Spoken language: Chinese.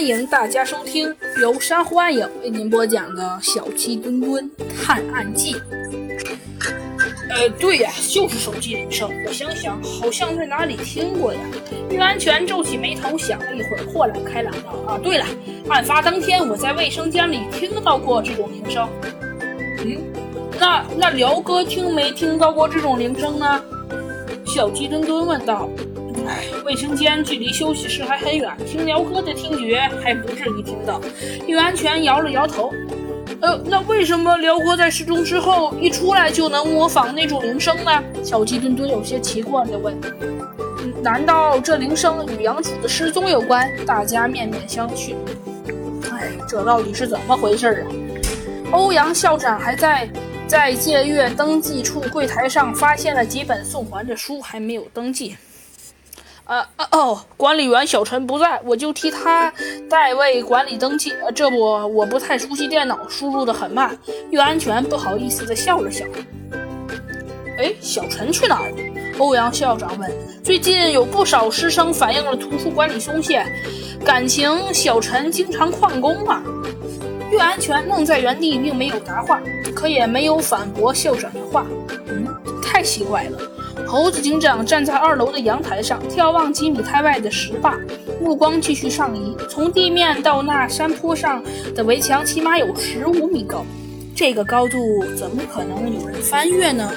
欢迎大家收听由珊瑚暗影为您播讲的《小鸡墩墩探案记》。呃，对呀，就是手机铃声。我想想，好像在哪里听过呀。玉安全皱起眉头，想了一会儿，豁然开朗道：“啊，对了，案发当天我在卫生间里听到过这种铃声。嗯，那那辽哥听没听到过这种铃声呢？”小鸡墩墩问道。唉，卫生间距离休息室还很远，听辽哥的听觉还不至于听到。玉安全摇了摇头。呃，那为什么辽哥在失踪之后一出来就能模仿那种铃声呢？小鸡墩墩有些奇怪地问。难道这铃声与杨楚的失踪有关？大家面面相觑。哎，这到底是怎么回事啊？欧阳校长还在在借阅登记处柜台上发现了几本送还的书，还没有登记。呃哦，管理员小陈不在，我就替他代为管理登记。这不，我不太熟悉电脑，输入的很慢。玉安全不好意思的笑了笑。哎，小陈去哪儿了？欧阳校长问。最近有不少师生反映了图书管理松懈，感情小陈经常旷工啊。玉安全愣在原地，并没有答话，可也没有反驳校长的话。嗯，太奇怪了。猴子警长站在二楼的阳台上，眺望几米开外的石坝，目光继续上移。从地面到那山坡上的围墙，起码有十五米高。这个高度，怎么可能有人翻越呢？